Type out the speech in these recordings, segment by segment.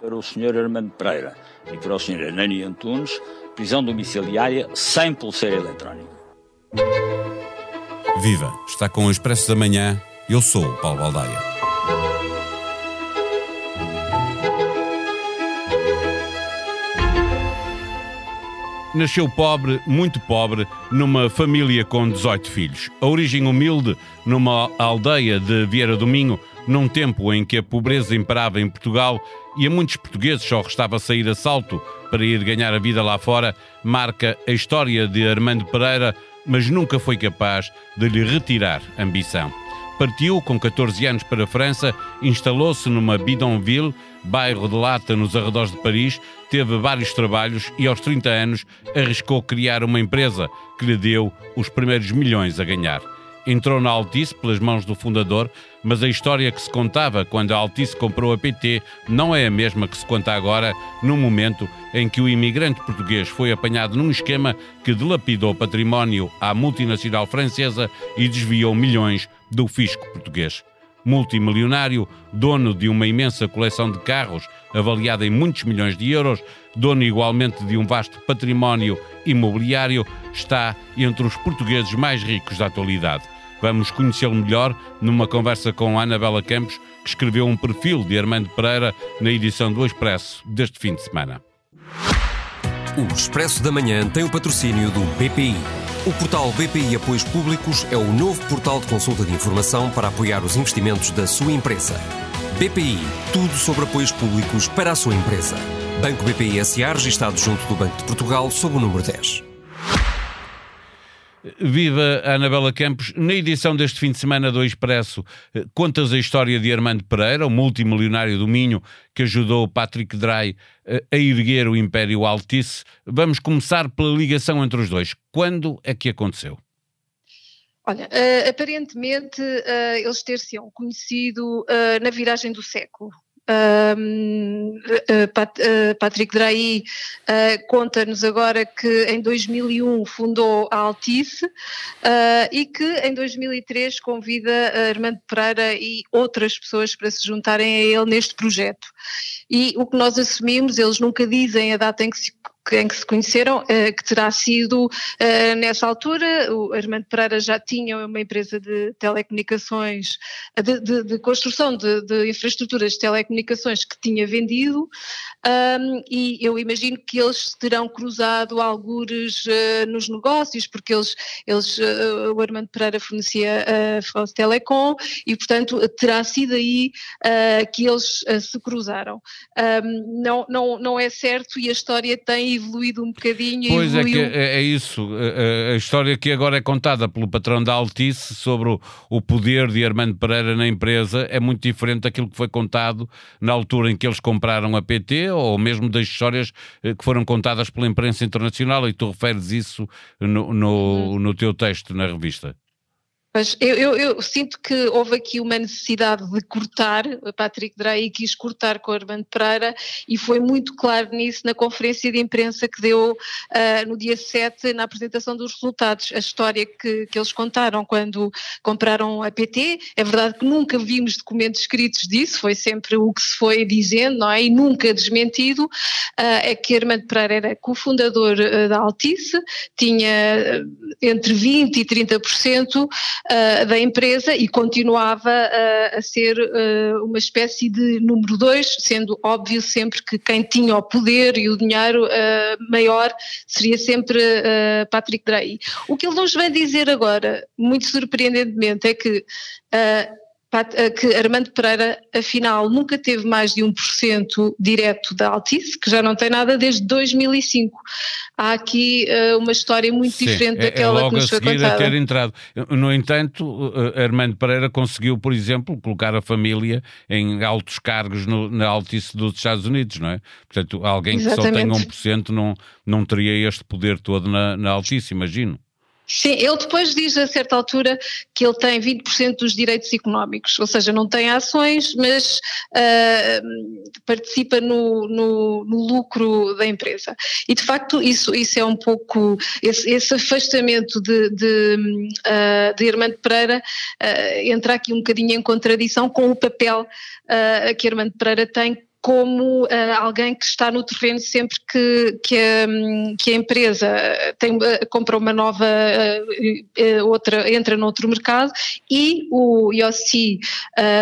Para o Sr. Armando Pereira e para o Sr. Anani Antunes, prisão domiciliária sem pulseira eletrónica. Viva! Está com o Expresso da Manhã. Eu sou o Paulo Baldaia. Nasceu pobre, muito pobre, numa família com 18 filhos. A origem humilde, numa aldeia de Vieira do Minho, num tempo em que a pobreza imperava em Portugal e a muitos portugueses só restava sair a salto para ir ganhar a vida lá fora, marca a história de Armando Pereira, mas nunca foi capaz de lhe retirar ambição. Partiu com 14 anos para a França, instalou-se numa bidonville, bairro de Lata, nos arredores de Paris, teve vários trabalhos e aos 30 anos arriscou criar uma empresa que lhe deu os primeiros milhões a ganhar. Entrou na Altice pelas mãos do fundador, mas a história que se contava quando a Altice comprou a PT não é a mesma que se conta agora, no momento em que o imigrante português foi apanhado num esquema que dilapidou património à multinacional francesa e desviou milhões do fisco português. Multimilionário, dono de uma imensa coleção de carros avaliada em muitos milhões de euros, dono igualmente de um vasto património imobiliário, está entre os portugueses mais ricos da atualidade. Vamos conhecê-lo melhor numa conversa com Anabela Campos, que escreveu um perfil de Armando Pereira na edição do Expresso deste fim de semana. O Expresso da Manhã tem o patrocínio do BPI. O portal BPI Apoios Públicos é o novo portal de consulta de informação para apoiar os investimentos da sua empresa. BPI, tudo sobre apoios públicos para a sua empresa. Banco BPI SA, registado junto do Banco de Portugal, sob o número 10. Viva a Anabela Campos. Na edição deste fim de semana do Expresso, eh, contas a história de Armando Pereira, o multimilionário do Minho, que ajudou Patrick Drey eh, a erguer o Império Altice. Vamos começar pela ligação entre os dois. Quando é que aconteceu? Olha, uh, aparentemente uh, eles ter-se-ão conhecido uh, na viragem do século. Patrick Drahi conta-nos agora que em 2001 fundou a Altice e que em 2003 convida Armando Pereira e outras pessoas para se juntarem a ele neste projeto. E o que nós assumimos, eles nunca dizem a data em que se em que se conheceram, eh, que terá sido eh, nessa altura. O Armando Pereira já tinha uma empresa de telecomunicações, de, de, de construção de, de, infraestruturas de telecomunicações que tinha vendido, e eu imagino que eles terão cruzado algures uh, nos negócios, porque eles, eles o Armando Pereira fornecia a uh, Telecom e, portanto, terá sido aí que eles se cruzaram. Não, não, não é certo e a história tem evoluído um bocadinho. Pois evoluiu... é, que é, é isso. A, a, história que agora é contada pelo patrão da Altice sobre o, o poder de Armando Pereira na empresa é muito diferente daquilo que foi contado na altura em que eles compraram a PT ou mesmo das histórias eh, que foram contadas pela imprensa internacional e tu referes isso no, no, uhum. no teu texto na revista. Mas eu, eu, eu, sinto que houve aqui uma necessidade de cortar, Patrick Drey quis cortar com o Armando Pereira e foi muito claro nisso na conferência de imprensa que deu uh, no dia 7 na apresentação dos resultados. A história que, que eles contaram quando compraram a PT, é verdade que nunca vimos documentos escritos disso, foi sempre o que se foi dizendo, não é? E nunca desmentido, uh, é que Armando Pereira era cofundador uh, da Altice, tinha entre 20% e 30% uh, da empresa e continuava uh, a ser uh, uma espécie de número dois, sendo óbvio sempre que quem tinha o poder e o dinheiro maior seria sempre Patrick Drahi. O que ele nos vem dizer agora, muito surpreendentemente, é que eh, que Armando Pereira, afinal, nunca teve mais de 1% direto da Altice, que já não tem nada desde 2005. Há aqui uh, uma história muito Sim, diferente é, daquela é logo que nos foi contada. Ter entrado. No entanto, uh, Armando Pereira conseguiu, por exemplo, colocar a família em altos cargos no, na Altice dos Estados Unidos, não é? Portanto, alguém Exatamente. que só tem 1% não, não teria este poder todo na, na Altice, imagino. Sim, ele depois diz a certa altura que ele tem 20% dos direitos económicos, ou seja, não tem ações, mas uh, participa no, no, no, lucro da empresa. E de facto isso, isso é um pouco, esse, esse afastamento de, de, uh, de Pereira uh, entra aqui um bocadinho em contradição com o papel que Armando Pereira tem como uh, alguém que está no terreno sempre que, que, a, que a empresa tem, compra uma nova, outra, entra noutro mercado e o Yossi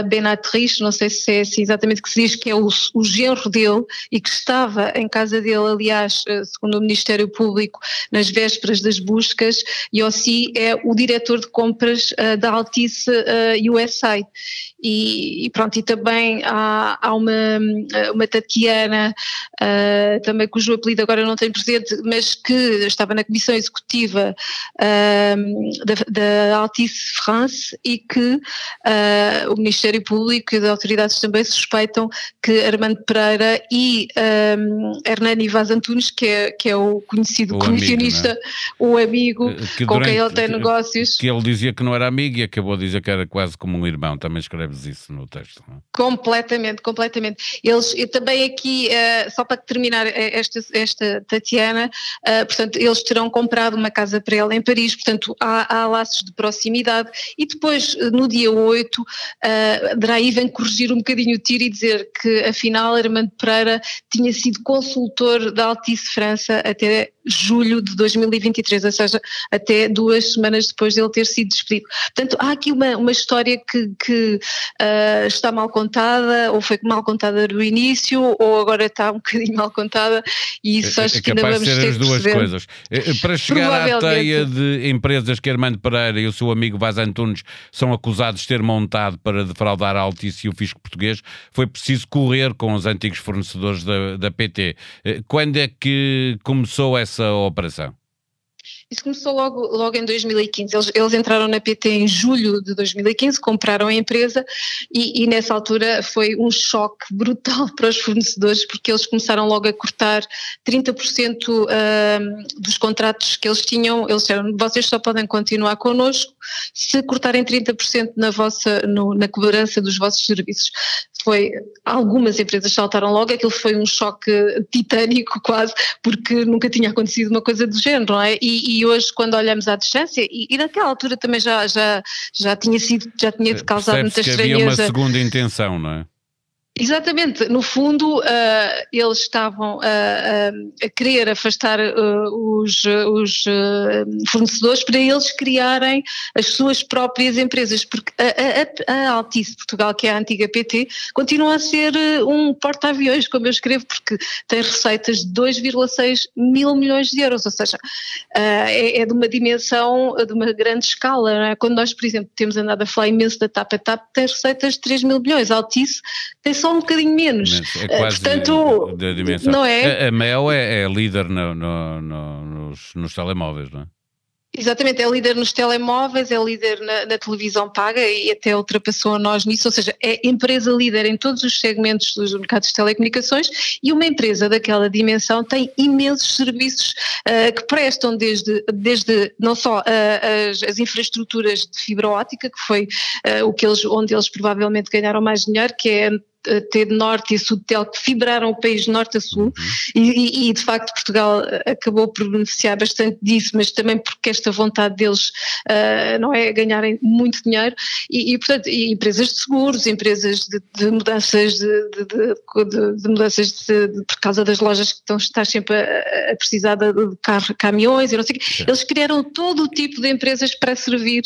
Benatriz, não sei se é assim exatamente que se diz, que é o, o genro dele e que estava em casa dele, aliás, segundo o Ministério Público, nas vésperas das buscas, Yossi é o diretor de compras da Altice USA e, e, pronto, e também há, há uma, uma Tatiana, uh, também cujo apelido agora não tenho presente, mas que estava na comissão executiva uh, da, da Altice France e que uh, o Ministério Público e as autoridades também suspeitam que Armando Pereira e um, Hernani Vaz Antunes, que é, que é o conhecido o comissionista, amigo, é? o amigo que com quem ele tem negócios. Que ele dizia que não era amigo e acabou a dizer que era quase como um irmão, também escreve isso no texto. Não? É? Completamente, completamente. Eles, também aqui, uh, só para terminar eh, esta, esta Tatiana, uh, portanto, eles terão comprado uma casa para ela em Paris, portanto, há, há laços de proximidade e depois, no dia 8, uh, Draí vem corrigir um bocadinho o tiro e dizer que, afinal, Armando Pereira tinha sido consultor da Altice França até julho de 2023, ou seja, até duas semanas depois de ele ter sido despedido. Portanto, há aqui uma, uma história que, que uh, está mal contada, ou foi mal contada no início, ou agora está um bocadinho mal contada, e isso é, acho é que ainda vamos ter as duas perceber. coisas. Eh, eh, para chegar à teia de empresas que Armando Pereira e o seu amigo Vaz Antunes são acusados de ter montado para defraudar a Altice e o fisco português, foi preciso correr com os antigos fornecedores da, da PT. Quando é que começou essa operação? Isso começou logo, logo em 2015. Eles, eles entraram na PT em julho de 2015, compraram a empresa e, e, nessa altura foi um choque brutal para os fornecedores porque eles começaram logo a cortar 30% uh, dos contratos que eles tinham. Eles disseram, vocês só podem continuar connosco se cortarem 30% na, vossa, no, na cobrança dos vossos serviços foi, algumas empresas saltaram logo, aquilo foi um choque titânico quase, porque nunca tinha acontecido uma coisa do género, não é? E, e hoje quando olhamos à distância, e, e, naquela altura também já, já, já tinha sido, já tinha causado muita estranheza. havia uma segunda intenção, não é? Exatamente, no fundo uh, eles estavam uh, uh, a querer afastar os, os fornecedores para eles criarem as suas próprias empresas, porque a, a, a, Altice Portugal, que é a antiga PT, continua a ser um porta-aviões, como eu escrevo, porque tem receitas de 2,6 mil milhões de euros, ou seja, é, é, de uma dimensão, de uma grande escala. É? Quando nós, por exemplo, temos andado a falar imenso da TAP, a TAP tem receitas de 3 mil milhões, a Altice tem só um bocadinho menos. É quase Portanto, da dimensão. Não é? A, a Mel é, é líder no, no, no, nos, nos telemóveis, não é? Exatamente, é líder nos telemóveis, é líder na, na, televisão paga e até ultrapassou a nós nisso, ou seja, é empresa líder em todos os segmentos dos mercados de telecomunicações e uma empresa daquela dimensão tem imensos serviços uh, que prestam desde, desde não só uh, as, as, infraestruturas de fibra óptica, que foi uh, o que eles, onde eles provavelmente ganharam mais dinheiro, que é ter norte e sul tel que fibraram o país de norte a sul uhum. e, e, de facto Portugal acabou por beneficiar bastante disso, mas também porque esta vontade deles uh, não é ganharem muito dinheiro e, e portanto e empresas de seguros, empresas de, de mudanças de, de, de mudanças por causa das lojas que estão estar sempre a, a precisar de, carro, caminhões e não sei o quê. Eles criaram todo o tipo de empresas para servir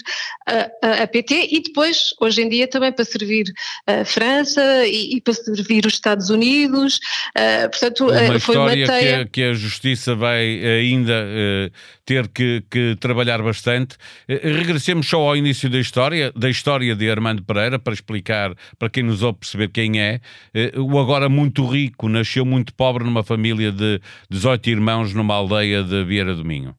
a, a, a PT e depois hoje em dia também para servir a França e, e, para servir os Estados Unidos. Uh, portanto, uma uh, foi uma teia... que, que, a Justiça vai ainda uh, ter que, que, trabalhar bastante. regressemos só ao início da história, da história de Armando Pereira, para explicar, para quem nos ouve perceber quem é. o agora muito rico nasceu muito pobre numa família de 18 irmãos numa aldeia de Vieira do Minho.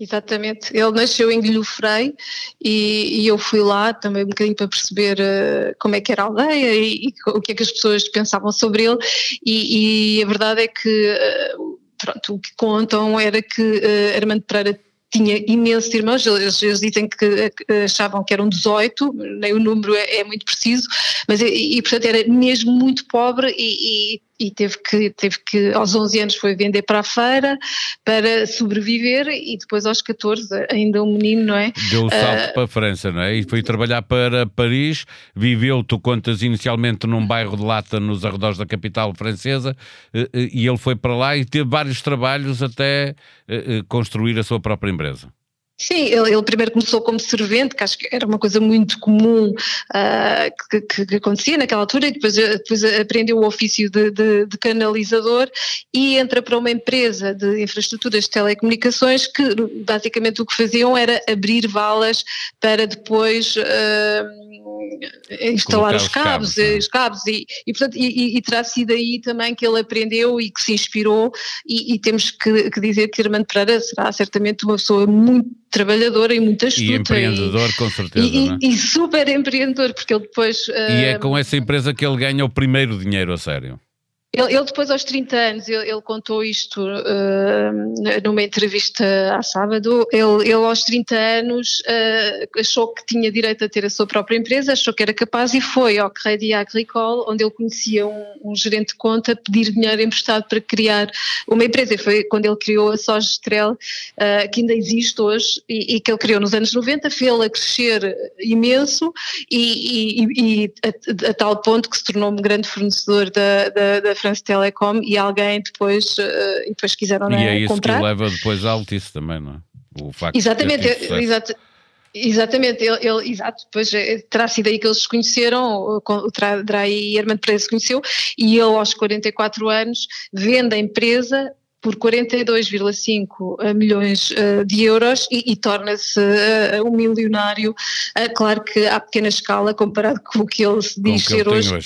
Exatamente, ele nasceu em Guilhofrei e, e, eu fui lá também um bocadinho para perceber uh, como é que era a aldeia e, e, o que é que as pessoas pensavam sobre ele. E, e a verdade é que uh, pronto, o que contam era que uh, Armando Pereira tinha imensos irmãos, eles, eles, dizem que achavam que eram 18, nem o número é, é muito preciso, mas e, e, portanto era mesmo muito pobre e, e teve que, teve que, aos 11 anos foi vender para a feira para sobreviver e depois aos 14, ainda um menino, não é? Deu o salto uh, para a França, não é? E foi trabalhar para Paris, viveu, tu contas inicialmente num bairro de Lata nos arredores da capital francesa eh, eh, e ele foi para lá e teve vários trabalhos até eh, construir a sua própria empresa. Sim, ele, ele, primeiro começou como servente, que acho que era uma coisa muito comum uh, que, que, que, acontecia naquela altura, e depois, depois aprendeu o ofício de, de, de, canalizador e entra para uma empresa de infraestruturas de telecomunicações que basicamente o que faziam era abrir valas para depois. Uh, instalar os cabos, os cabos, os cabos e, e, portanto, e, e, terá sido aí também que ele aprendeu e que se inspirou e, e temos que, que, dizer que Armando Pereira será certamente uma pessoa muito trabalhadora e muito astuta. E empreendedor, com certeza. E, é? e, super empreendedor, porque ele depois... E é com essa empresa que ele ganha o primeiro dinheiro, a sério. Ele, ele, depois aos 30 anos, ele, ele contou isto uh, numa entrevista à sábado, ele, ele aos 30 anos uh, achou que tinha direito a ter a sua própria empresa, achou que era capaz e foi ao Crédit Agricole, onde ele conhecia um, um, gerente de conta, pedir dinheiro emprestado para criar uma empresa. E foi quando ele criou a Sogestrel, uh, que ainda existe hoje e, e, que ele criou nos anos 90, fez-la crescer imenso e, e, e a, a, tal ponto que se tornou um grande fornecedor da, da, da France Telecom e alguém depois, uh, e depois quiseram E é isso comprar. que leva depois à Altice também, não é? O facto exatamente, exato. Exatamente, ele, ele, exato, depois eh, terá sido aí que eles se conheceram, o Drey e Armando Pereira se conheceu, e ele aos 44 anos vende a empresa por 42,5 milhões uh, de euros e, e torna-se um milionário, claro que à pequena escala comparado com o que ele se diz ser hoje.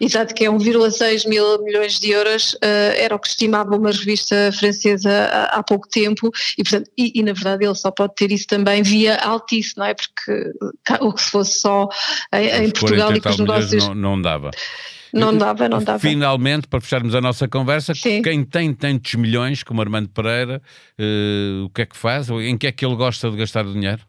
Exato, que é 1,6 mil milhões de euros, uh, era o que estimava uma revista francesa há, há pouco tempo, e, portanto, e, e, na verdade ele só pode ter isso também via Altice, não é? Porque o que se fosse só em, em Portugal e com os negócios. Não, não dava. Não dava, não dava. Finalmente, para fecharmos a nossa conversa, Sim. quem tem tantos milhões como Armando Pereira, uh, o que é que faz? Em que é que ele gosta de gastar o dinheiro?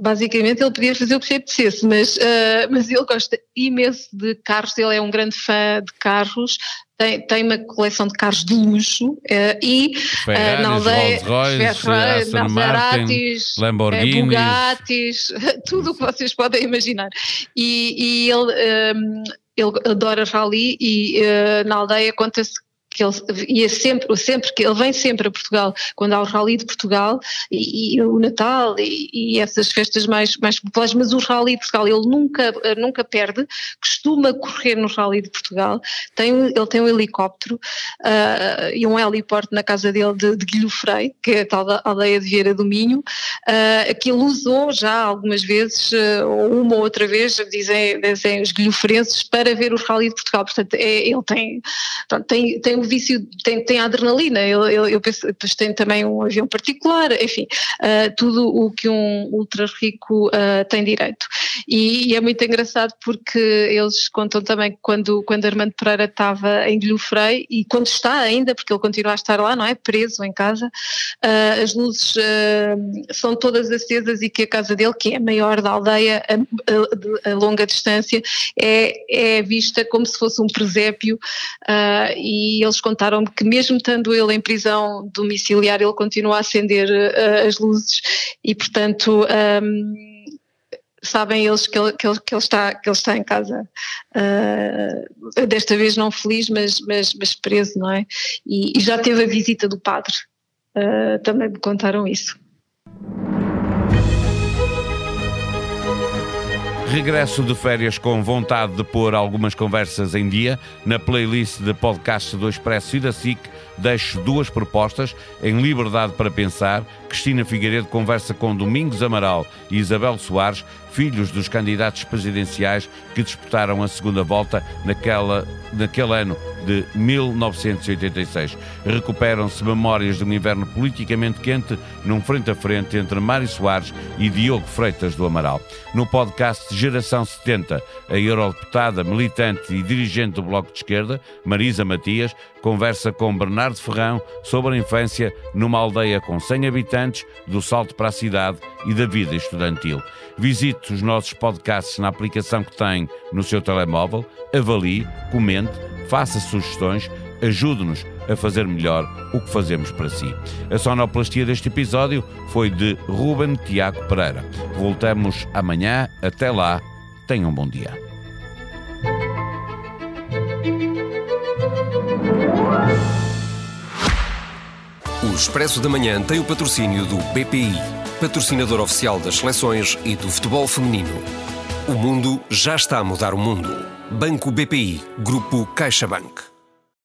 Basicamente ele podia fazer o que lhe apetecesse, mas, uh, mas ele gosta imenso de carros, ele é um grande fã de carros, tem, tem uma coleção de carros de luxo uh, e Ferraris, uh, na aldeia Rolls Royce, Ferraris, Lamborghinis, Bugattis, tudo o que vocês podem imaginar. E, e ele, um, ele adora rally e uh, na aldeia conta-se que ele ia sempre, sempre que ele vem sempre a Portugal, quando há o Rally de Portugal e, e o Natal e, e, essas festas mais, mais populares, mas o Rally de Portugal ele nunca, nunca perde, costuma correr no Rally de Portugal, tem, ele tem um helicóptero uh, e um heliporto na casa dele de, de Guilhofrei, que é a tal aldeia de Vieira do Minho, uh, que ele usou já algumas vezes, uh, uma ou outra vez, dizem, dizem os guilhoferenses, para ver o Rally de Portugal, portanto é, ele tem, pronto, tem, tem vício, tem, tem adrenalina, eu, eu, eu penso, depois tem também um avião particular, enfim, uh, tudo o que um ultra rico uh, tem direito. E, e, é muito engraçado porque eles contam também quando, quando Armando Pereira estava em Guilhofrei e quando está ainda, porque ele continua a estar lá, não é? Preso em casa, uh, as luzes são todas acesas e que a casa dele, que é a maior da aldeia a, a, a longa distância, é, é vista como se fosse um presépio e eles contaram-me que mesmo estando ele em prisão domiciliar, ele continua a acender uh, as luzes e, portanto, um, sabem eles que ele, que ele, que ele, está, que ele está em casa. Uh, desta vez não feliz, mas, mas, mas preso, não é? E, e já teve a visita do padre. Uh, também me contaram isso. Regresso de férias com vontade de pôr algumas conversas em dia. Na playlist de podcast do Expresso e da SIC, deixo duas propostas em Liberdade para Pensar. Cristina Figueiredo conversa com Domingos Amaral e Isabel Soares, filhos dos candidatos presidenciais que disputaram a segunda volta naquela, naquele ano de 1986. Recuperam-se memórias de um inverno politicamente quente num frente a frente entre Mário Soares e Diogo Freitas do Amaral. No podcast Geração 70, a eurodeputada, militante e dirigente do Bloco de Esquerda, Marisa Matias, conversa com Bernardo Ferrão sobre a infância numa aldeia com 100 habitantes, do salto para a cidade e da vida estudantil. Visite os nossos podcasts na aplicação que tem no seu telemóvel avalie, comente, faça sugestões, ajude-nos a fazer melhor o que fazemos para si. A sonoplastia deste episódio foi de Ruben Tiago Pereira. Voltamos amanhã. Até lá. Tenham um bom dia. O Expresso da Manhã tem o patrocínio do BPI, patrocinador oficial das seleções e do futebol feminino. O mundo já está a mudar o mundo. Banco BPI, Grupo CaixaBank.